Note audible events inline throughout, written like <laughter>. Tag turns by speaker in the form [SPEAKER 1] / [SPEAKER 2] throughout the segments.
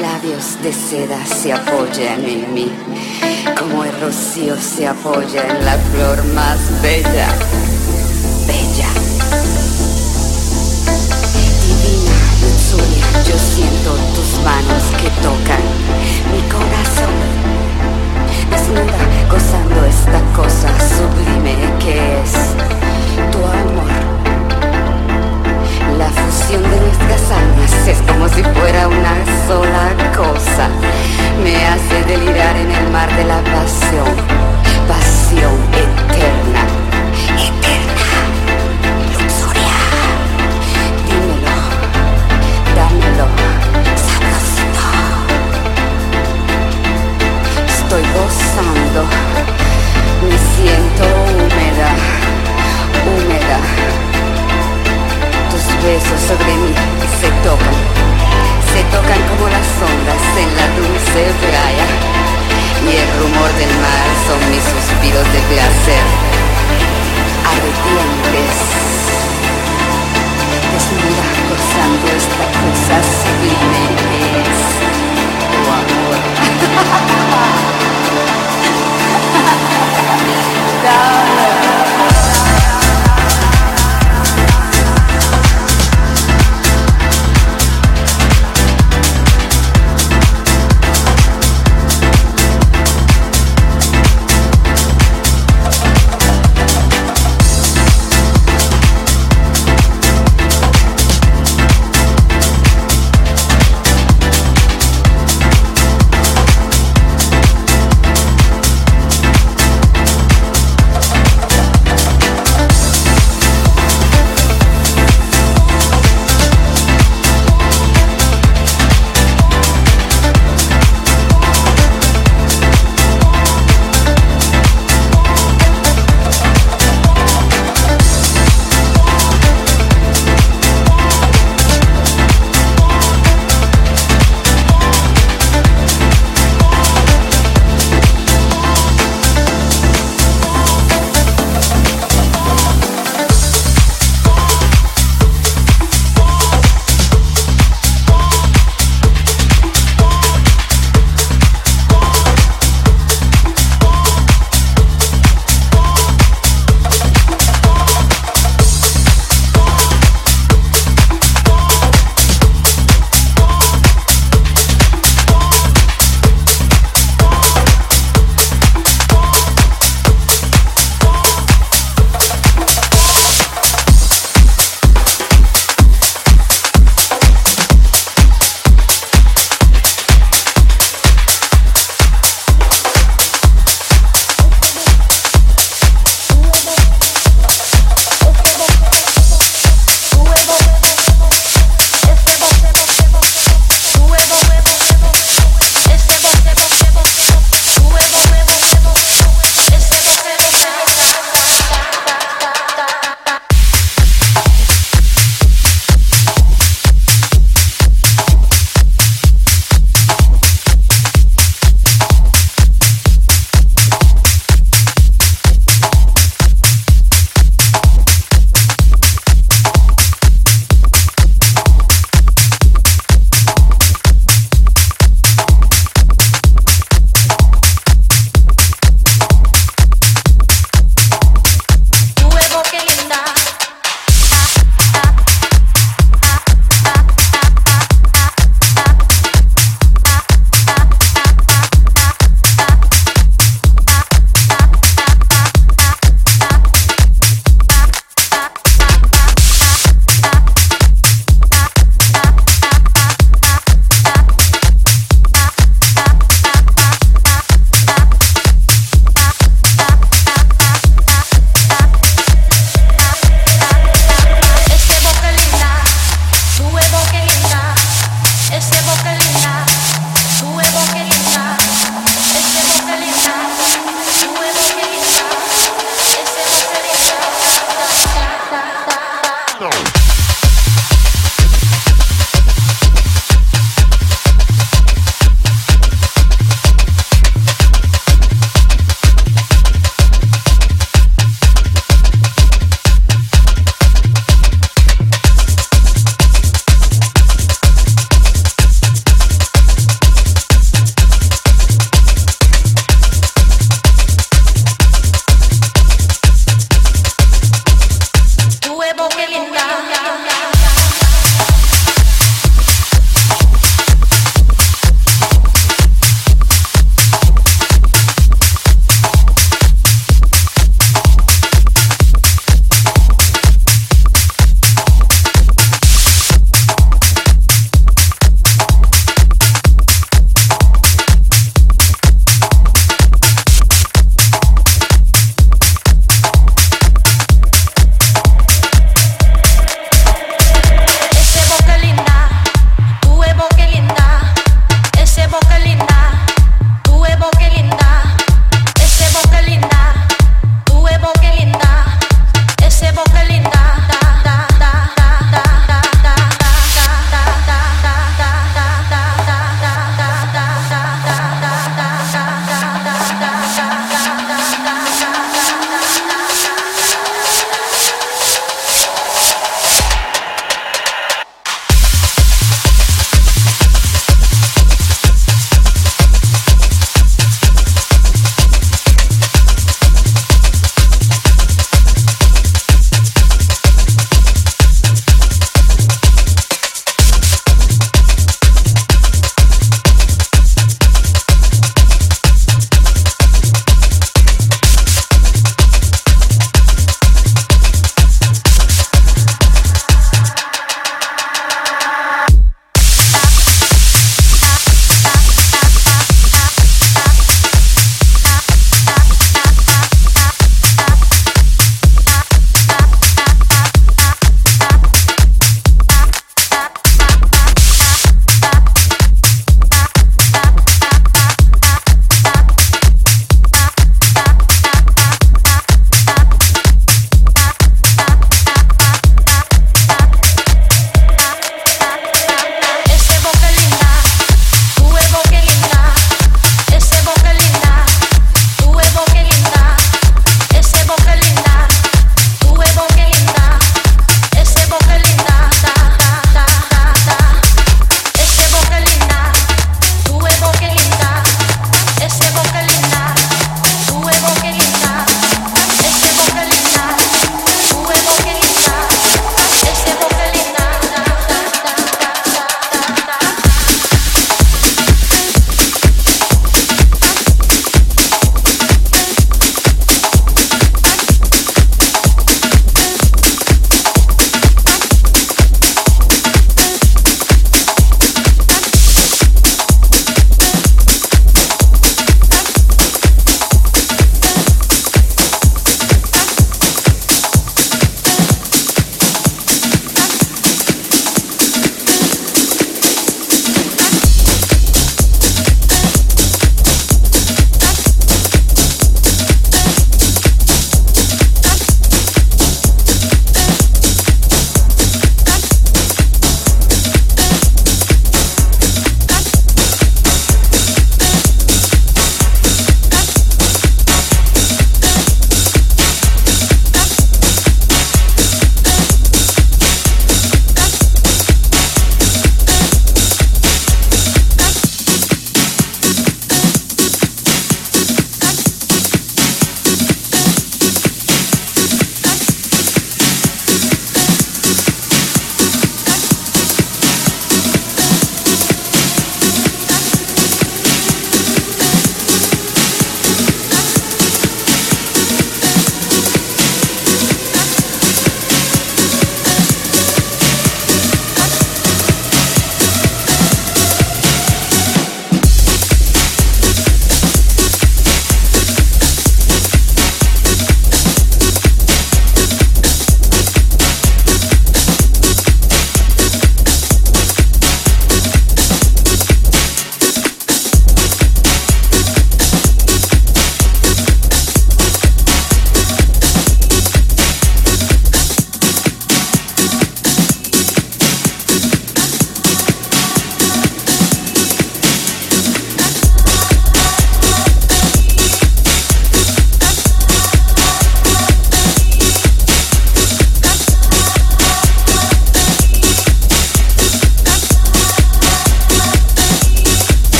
[SPEAKER 1] labios de seda se apoyan en mí, como el rocío se apoya en la flor más bella. Bella. Divina luxuria, yo siento tus manos que tocan mi corazón desnuda, gozando esta cosa sublime que es tu amor. La fusión de nuestras almas es como si fuera una sola cosa. Me hace delirar en el mar de la pasión, pasión eterna, eterna, luxuria. Dímelo, dámelo. estoy gozando, me siento húmeda, húmeda. Besos sobre mí se tocan, se tocan como las ondas en la dulce playa. Y el rumor del mar son mis suspiros de placer, ardientes. Desnuda gozando esta cosa sublime es tu amor. <laughs>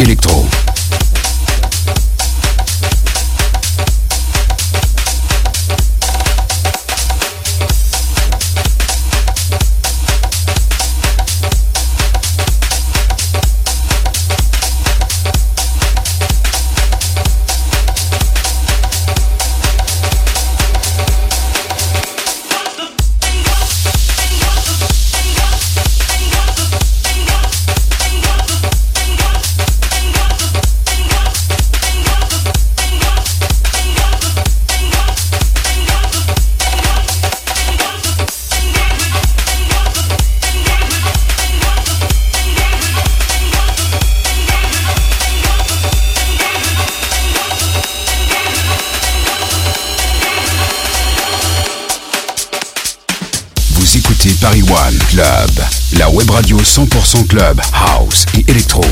[SPEAKER 2] électro. son club, house et électro.